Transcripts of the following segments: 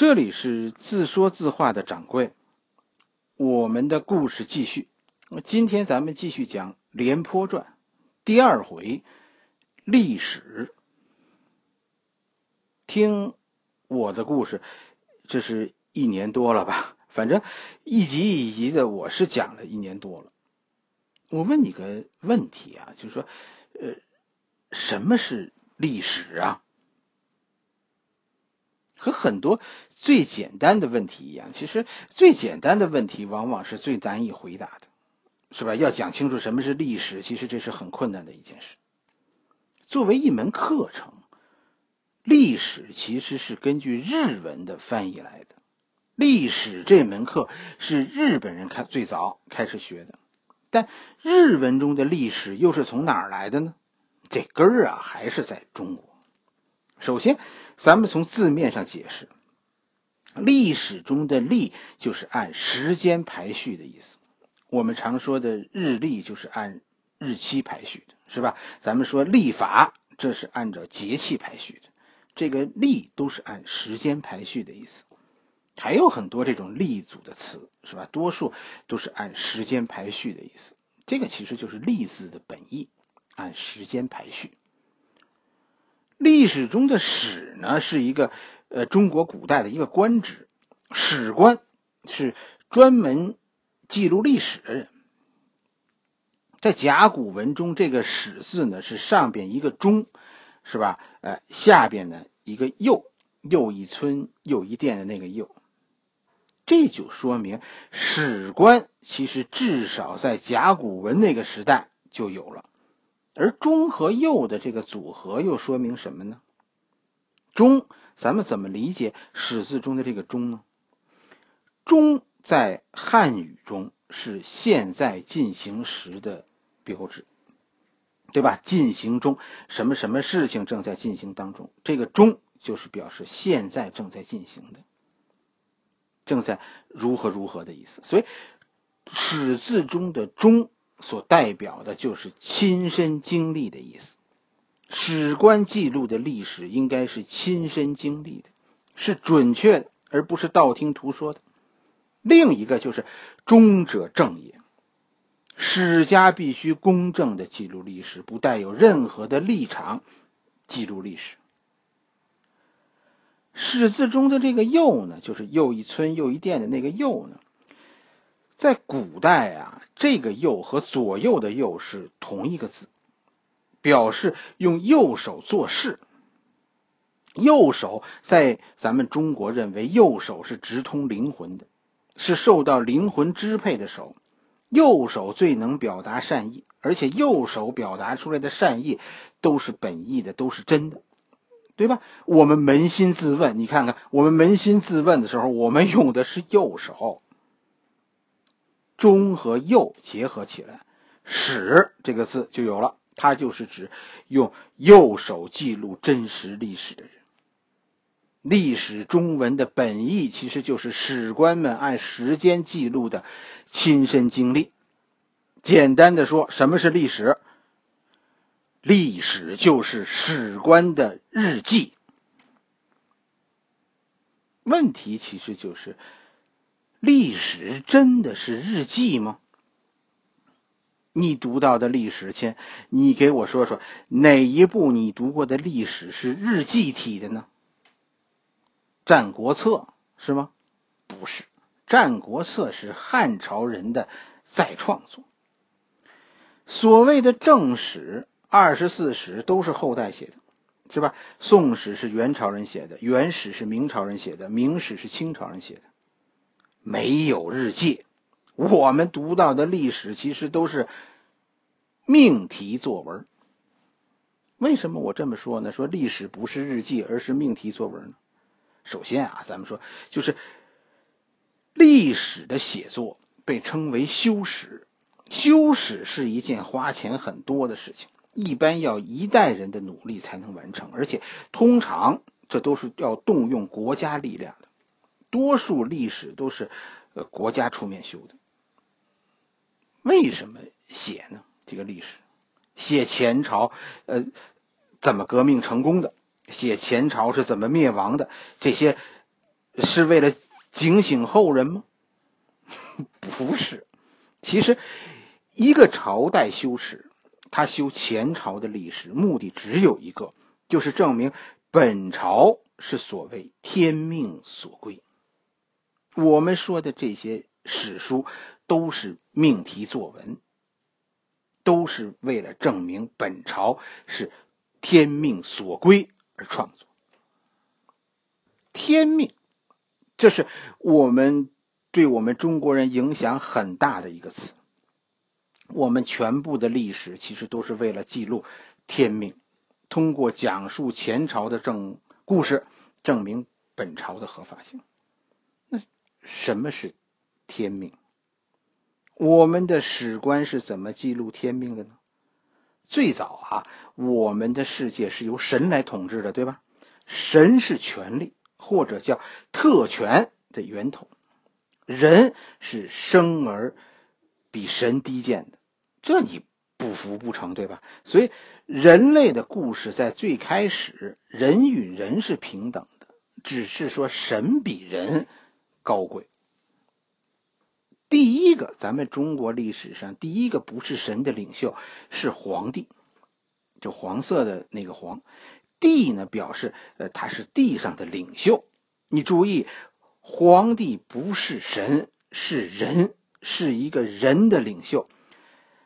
这里是自说自话的掌柜，我们的故事继续。今天咱们继续讲《廉颇传》第二回历史。听我的故事，这是一年多了吧？反正一集一集的，我是讲了一年多了。我问你个问题啊，就是说，呃，什么是历史啊？和很多最简单的问题一样，其实最简单的问题往往是最难以回答的，是吧？要讲清楚什么是历史，其实这是很困难的一件事。作为一门课程，历史其实是根据日文的翻译来的。历史这门课是日本人开最早开始学的，但日文中的历史又是从哪儿来的呢？这根儿啊，还是在中国。首先，咱们从字面上解释，历史中的“历”就是按时间排序的意思。我们常说的日历就是按日期排序的，是吧？咱们说历法，这是按照节气排序的。这个“历”都是按时间排序的意思。还有很多这种历组的词，是吧？多数都是按时间排序的意思。这个其实就是“历”字的本意，按时间排序。历史中的史呢，是一个呃中国古代的一个官职，史官是专门记录历史的人。在甲骨文中，这个史字呢是上边一个中，是吧？呃，下边呢一个又，又一村又一店的那个又，这就说明史官其实至少在甲骨文那个时代就有了。而中和右的这个组合又说明什么呢？中，咱们怎么理解史字中的这个中呢？中在汉语中是现在进行时的标志，对吧？进行中，什么什么事情正在进行当中，这个中就是表示现在正在进行的，正在如何如何的意思。所以，史字中的中。所代表的就是亲身经历的意思，史官记录的历史应该是亲身经历的，是准确的，而不是道听途说的。另一个就是忠者正也，史家必须公正的记录历史，不带有任何的立场记录历史。史字中的这个又呢，就是又一村又一店的那个又呢。在古代啊，这个“右”和左右的“右”是同一个字，表示用右手做事。右手在咱们中国认为，右手是直通灵魂的，是受到灵魂支配的手。右手最能表达善意，而且右手表达出来的善意都是本意的，都是真的，对吧？我们扪心自问，你看看，我们扪心自问的时候，我们用的是右手。中和右结合起来，史这个字就有了。它就是指用右手记录真实历史的人。历史中文的本意其实就是史官们按时间记录的亲身经历。简单的说，什么是历史？历史就是史官的日记。问题其实就是。历史真的是日记吗？你读到的历史，先你给我说说哪一部你读过的历史是日记体的呢？《战国策》是吗？不是，《战国策》是汉朝人的再创作。所谓的正史、二十四史都是后代写的，是吧？《宋史》是元朝人写的，《元史》是明朝人写的，《明史》是清朝人写的。没有日记，我们读到的历史其实都是命题作文。为什么我这么说呢？说历史不是日记，而是命题作文呢？首先啊，咱们说就是历史的写作被称为修史，修史是一件花钱很多的事情，一般要一代人的努力才能完成，而且通常这都是要动用国家力量的。多数历史都是，呃，国家出面修的。为什么写呢？这个历史，写前朝，呃，怎么革命成功的？写前朝是怎么灭亡的？这些是为了警醒后人吗？不是，其实一个朝代修史，他修前朝的历史，目的只有一个，就是证明本朝是所谓天命所归。我们说的这些史书都是命题作文，都是为了证明本朝是天命所归而创作。天命，这是我们对我们中国人影响很大的一个词。我们全部的历史其实都是为了记录天命，通过讲述前朝的正故事，证明本朝的合法性。什么是天命？我们的史官是怎么记录天命的呢？最早啊，我们的世界是由神来统治的，对吧？神是权力。或者叫特权的源头，人是生而比神低贱的，这你不服不成，对吧？所以人类的故事在最开始，人与人是平等的，只是说神比人高贵。第一个，咱们中国历史上第一个不是神的领袖是皇帝，就黄色的那个黄。帝呢，表示呃他是地上的领袖。你注意，皇帝不是神，是人，是一个人的领袖。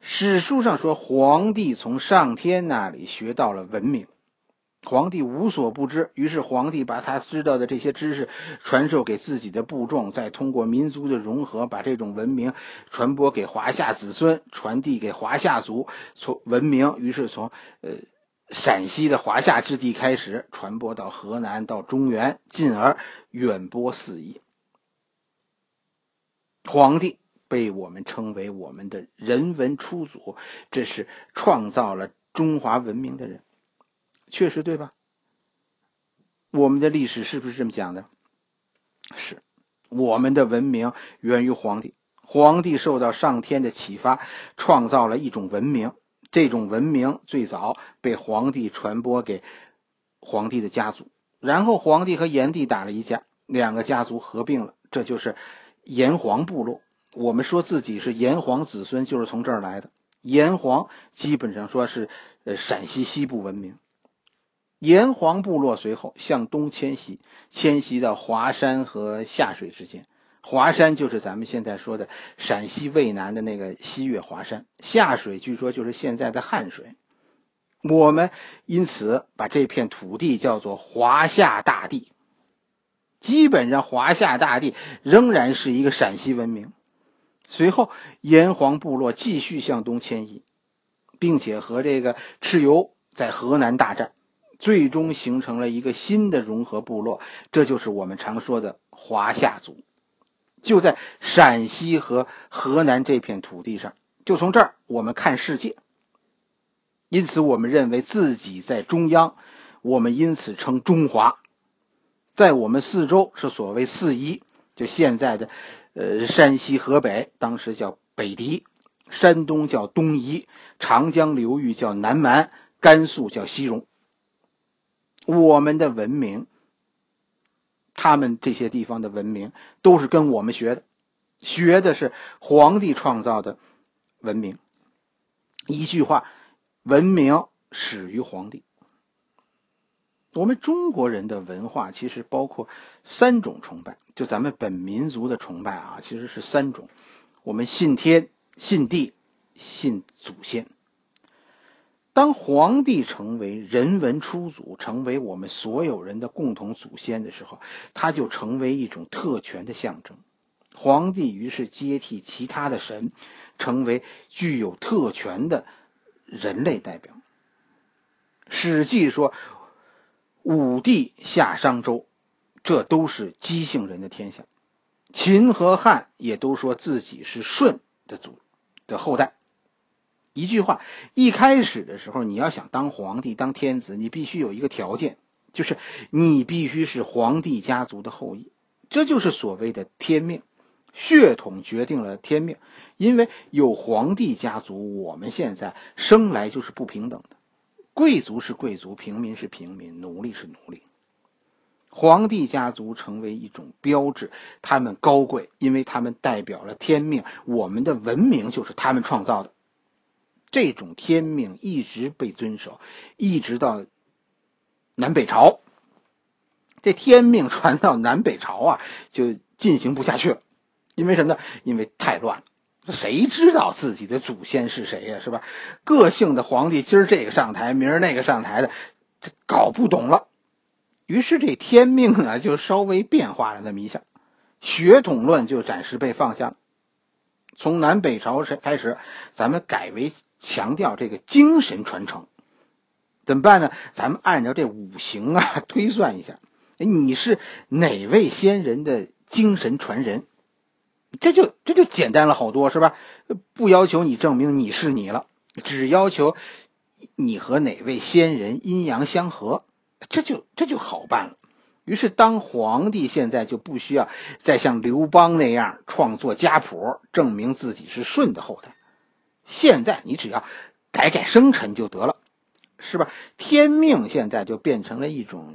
史书上说，皇帝从上天那里学到了文明。皇帝无所不知，于是皇帝把他知道的这些知识传授给自己的部众，再通过民族的融合，把这种文明传播给华夏子孙，传递给华夏族。从文明，于是从呃。陕西的华夏之地开始传播到河南，到中原，进而远播四夷。皇帝被我们称为我们的人文初祖，这是创造了中华文明的人，确实对吧？我们的历史是不是这么讲的？是，我们的文明源于皇帝，皇帝受到上天的启发，创造了一种文明。这种文明最早被皇帝传播给皇帝的家族，然后皇帝和炎帝打了一架，两个家族合并了，这就是炎黄部落。我们说自己是炎黄子孙，就是从这儿来的。炎黄基本上说是呃陕西西部文明，炎黄部落随后向东迁徙，迁徙到华山和下水之间。华山就是咱们现在说的陕西渭南的那个西岳华山，下水据说就是现在的汉水。我们因此把这片土地叫做华夏大地。基本上，华夏大地仍然是一个陕西文明。随后，炎黄部落继续向东迁移，并且和这个蚩尤在河南大战，最终形成了一个新的融合部落，这就是我们常说的华夏族。就在陕西和河南这片土地上，就从这儿我们看世界。因此，我们认为自己在中央，我们因此称中华。在我们四周是所谓四夷，就现在的，呃，山西、河北，当时叫北狄；山东叫东夷；长江流域叫南蛮；甘肃叫西戎。我们的文明。他们这些地方的文明都是跟我们学的，学的是皇帝创造的文明。一句话，文明始于皇帝。我们中国人的文化其实包括三种崇拜，就咱们本民族的崇拜啊，其实是三种：我们信天、信地、信祖先。当皇帝成为人文初祖，成为我们所有人的共同祖先的时候，他就成为一种特权的象征。皇帝于是接替其他的神，成为具有特权的人类代表。《史记》说：“武帝下商周，这都是姬姓人的天下。”秦和汉也都说自己是舜的祖的后代。一句话，一开始的时候，你要想当皇帝、当天子，你必须有一个条件，就是你必须是皇帝家族的后裔。这就是所谓的天命，血统决定了天命。因为有皇帝家族，我们现在生来就是不平等的，贵族是贵族，平民是平民，奴隶是奴隶。皇帝家族成为一种标志，他们高贵，因为他们代表了天命。我们的文明就是他们创造的，这种天命一直被遵守，一直到南北朝。这天命传到南北朝啊，就进行不下去了，因为什么呢？因为太乱了，谁知道自己的祖先是谁呀？是吧？个性的皇帝，今儿这个上台，明儿那个上台的，这搞不懂了。于是这天命呢，就稍微变化了那么一下，血统论就暂时被放下了。从南北朝开始，咱们改为强调这个精神传承，怎么办呢？咱们按照这五行啊 推算一下，你是哪位先人的精神传人？这就这就简单了好多，是吧？不要求你证明你是你了，只要求你和哪位先人阴阳相合。这就这就好办了，于是当皇帝现在就不需要再像刘邦那样创作家谱证明自己是舜的后代，现在你只要改改生辰就得了，是吧？天命现在就变成了一种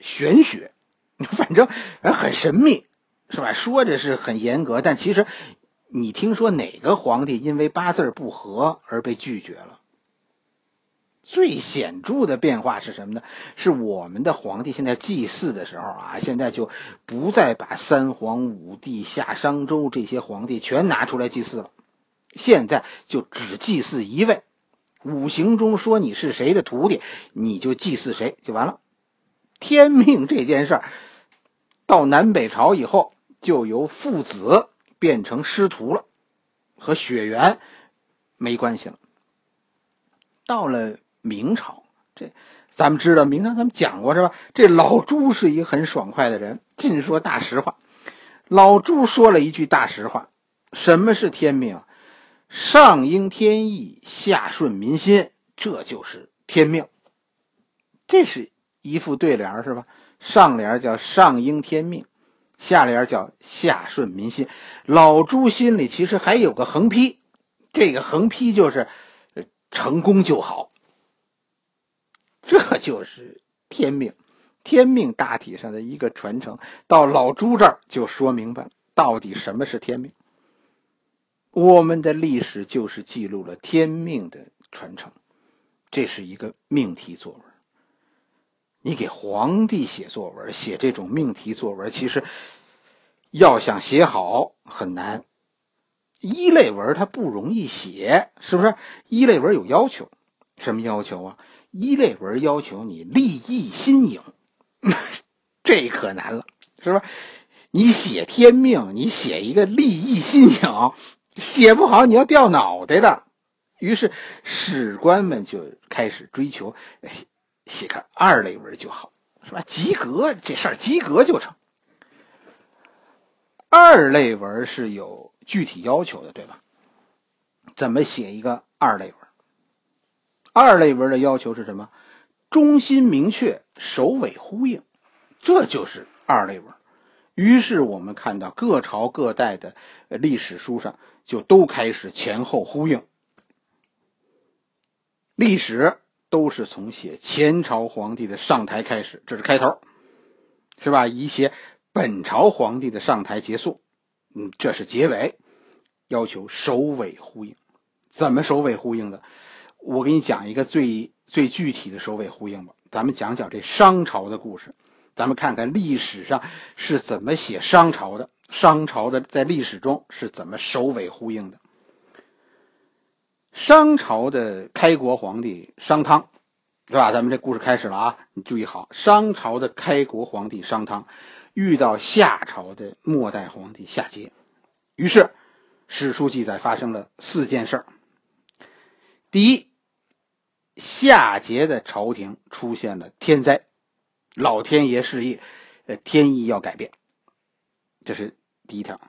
玄学，反正很神秘，是吧？说着是很严格，但其实你听说哪个皇帝因为八字不合而被拒绝了？最显著的变化是什么呢？是我们的皇帝现在祭祀的时候啊，现在就不再把三皇五帝、夏商周这些皇帝全拿出来祭祀了，现在就只祭祀一位。五行中说你是谁的徒弟，你就祭祀谁就完了。天命这件事儿，到南北朝以后，就由父子变成师徒了，和血缘没关系了。到了。明朝，这咱们知道，明朝咱们讲过是吧？这老朱是一个很爽快的人，尽说大实话。老朱说了一句大实话：什么是天命？上应天意，下顺民心，这就是天命。这是一副对联是吧？上联叫上应天命，下联叫下顺民心。老朱心里其实还有个横批，这个横批就是成功就好。这就是天命，天命大体上的一个传承。到老朱这儿就说明白，到底什么是天命？我们的历史就是记录了天命的传承，这是一个命题作文。你给皇帝写作文，写这种命题作文，其实要想写好很难。一类文它不容易写，是不是？一类文有要求，什么要求啊？一类文要求你立意新颖，这可难了，是吧？你写天命，你写一个立意新颖，写不好你要掉脑袋的。于是史官们就开始追求，写个二类文就好，是吧？及格这事儿及格就成。二类文是有具体要求的，对吧？怎么写一个二类文？二类文的要求是什么？中心明确，首尾呼应，这就是二类文。于是我们看到各朝各代的历史书上就都开始前后呼应。历史都是从写前朝皇帝的上台开始，这是开头，是吧？以写本朝皇帝的上台结束，嗯，这是结尾，要求首尾呼应。怎么首尾呼应的？我给你讲一个最最具体的首尾呼应吧。咱们讲讲这商朝的故事，咱们看看历史上是怎么写商朝的，商朝的在历史中是怎么首尾呼应的。商朝的开国皇帝商汤，对吧？咱们这故事开始了啊！你注意好，商朝的开国皇帝商汤遇到夏朝的末代皇帝夏桀，于是史书记载发生了四件事儿。第一。夏桀的朝廷出现了天灾，老天爷示意，呃，天意要改变，这是第一条。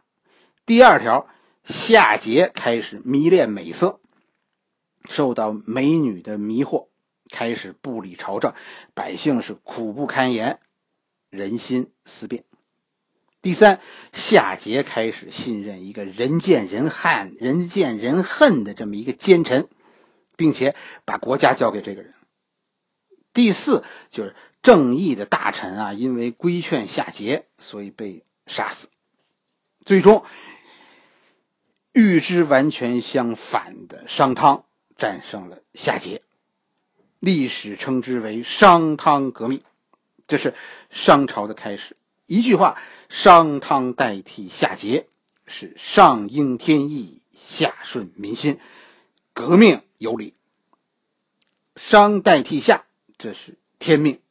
第二条，夏桀开始迷恋美色，受到美女的迷惑，开始不理朝政，百姓是苦不堪言，人心思变。第三，夏桀开始信任一个人见人恨、人见人恨的这么一个奸臣。并且把国家交给这个人。第四就是正义的大臣啊，因为规劝夏桀，所以被杀死。最终，与之完全相反的商汤战胜了夏桀，历史称之为商汤革命，这是商朝的开始。一句话，商汤代替夏桀，是上应天意，下顺民心，革命有理。商代替夏，这是天命。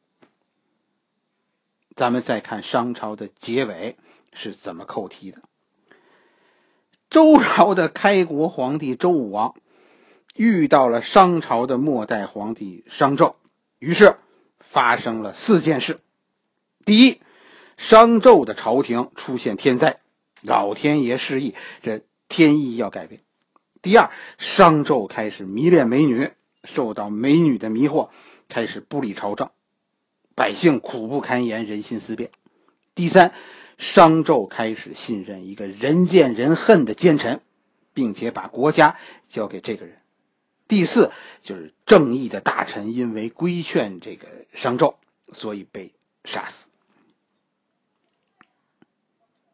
咱们再看商朝的结尾是怎么扣题的。周朝的开国皇帝周武王遇到了商朝的末代皇帝商纣，于是发生了四件事。第一，商纣的朝廷出现天灾，老天爷示意，这天意要改变。第二，商纣开始迷恋美女，受到美女的迷惑，开始不理朝政。百姓苦不堪言，人心思变。第三，商纣开始信任一个人见人恨的奸臣，并且把国家交给这个人。第四，就是正义的大臣因为规劝这个商纣，所以被杀死。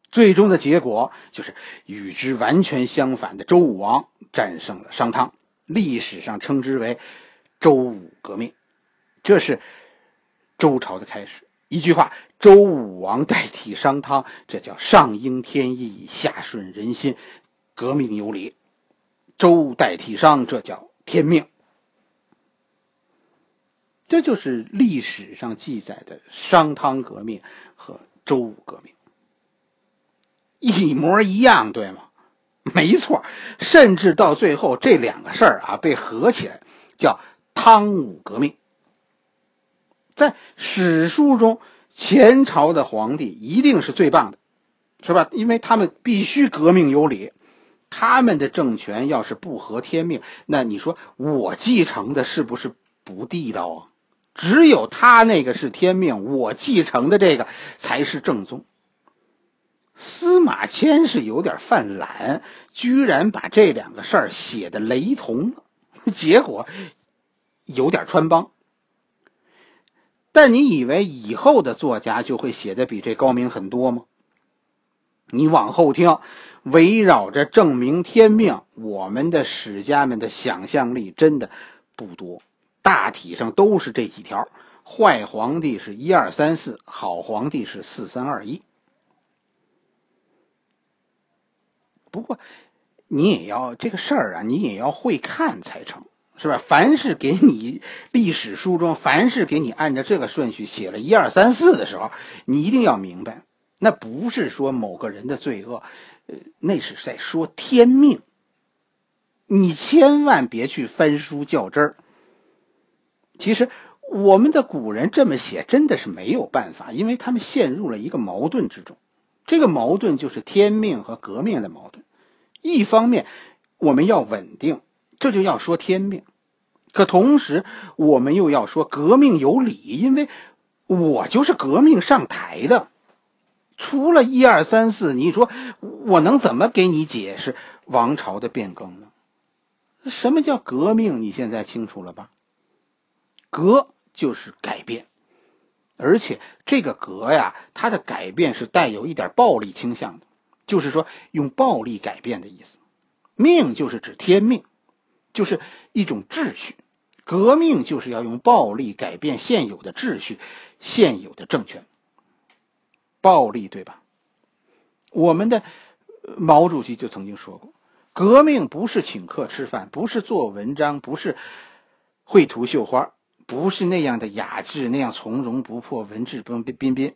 最终的结果就是与之完全相反的周武王战胜了商汤，历史上称之为周武革命。这是。周朝的开始，一句话，周武王代替商汤，这叫上应天意，下顺人心，革命有理。周代替商，这叫天命。这就是历史上记载的商汤革命和周武革命，一模一样，对吗？没错，甚至到最后这两个事儿啊被合起来，叫汤武革命。在史书中，前朝的皇帝一定是最棒的，是吧？因为他们必须革命有理，他们的政权要是不合天命，那你说我继承的是不是不地道啊？只有他那个是天命，我继承的这个才是正宗。司马迁是有点犯懒，居然把这两个事儿写的雷同了，结果有点穿帮。但你以为以后的作家就会写的比这高明很多吗？你往后听，围绕着证明天命，我们的史家们的想象力真的不多，大体上都是这几条：坏皇帝是一二三四，好皇帝是四三二一。不过，你也要这个事儿啊，你也要会看才成。是吧？凡是给你历史书中，凡是给你按照这个顺序写了一二三四的时候，你一定要明白，那不是说某个人的罪恶，呃，那是在说天命。你千万别去翻书较真儿。其实我们的古人这么写真的是没有办法，因为他们陷入了一个矛盾之中。这个矛盾就是天命和革命的矛盾。一方面，我们要稳定。这就要说天命，可同时我们又要说革命有理，因为我就是革命上台的。除了一二三四，你说我能怎么给你解释王朝的变更呢？什么叫革命？你现在清楚了吧？革就是改变，而且这个革呀，它的改变是带有一点暴力倾向的，就是说用暴力改变的意思。命就是指天命。就是一种秩序，革命就是要用暴力改变现有的秩序、现有的政权。暴力，对吧？我们的毛主席就曾经说过，革命不是请客吃饭，不是做文章，不是绘图绣花，不是那样的雅致、那样从容不迫、文质彬彬彬彬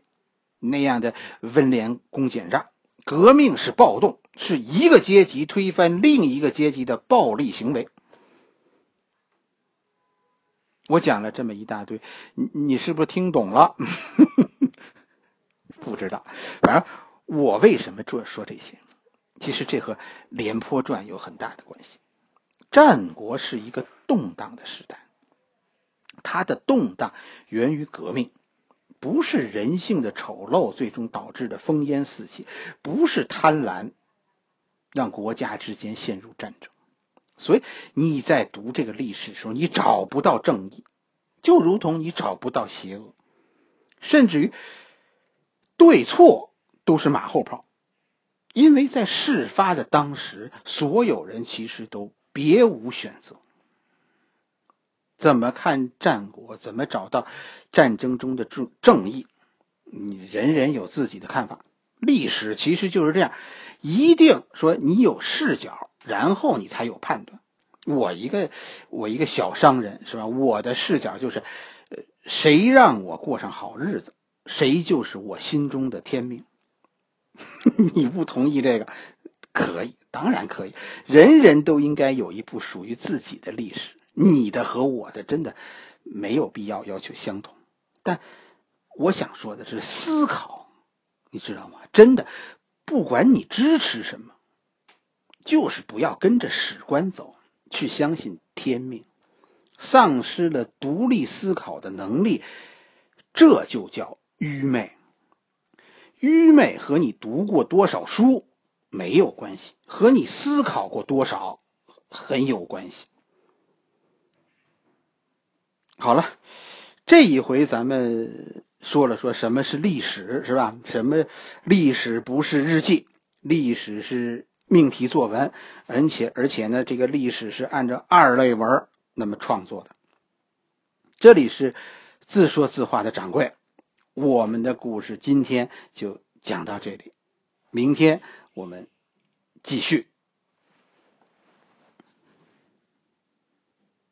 那样的温良恭俭让。革命是暴动，是一个阶级推翻另一个阶级的暴力行为。我讲了这么一大堆，你你是不是听懂了？不知道，反正我为什么说说这些？其实这和《廉颇传》有很大的关系。战国是一个动荡的时代，它的动荡源于革命，不是人性的丑陋最终导致的烽烟四起，不是贪婪让国家之间陷入战争。所以你在读这个历史的时候，你找不到正义，就如同你找不到邪恶。甚至于对错都是马后炮，因为在事发的当时，所有人其实都别无选择。怎么看战国？怎么找到战争中的正正义？你人人有自己的看法。历史其实就是这样，一定说你有视角，然后你才有判断。我一个我一个小商人是吧？我的视角就是，呃，谁让我过上好日子，谁就是我心中的天命。你不同意这个，可以，当然可以。人人都应该有一部属于自己的历史，你的和我的真的没有必要要求相同。但我想说的是，思考，你知道吗？真的，不管你支持什么，就是不要跟着史官走。去相信天命，丧失了独立思考的能力，这就叫愚昧。愚昧和你读过多少书没有关系，和你思考过多少很有关系。好了，这一回咱们说了说什么是历史，是吧？什么历史不是日记，历史是。命题作文，而且而且呢，这个历史是按照二类文那么创作的。这里是自说自话的掌柜，我们的故事今天就讲到这里，明天我们继续。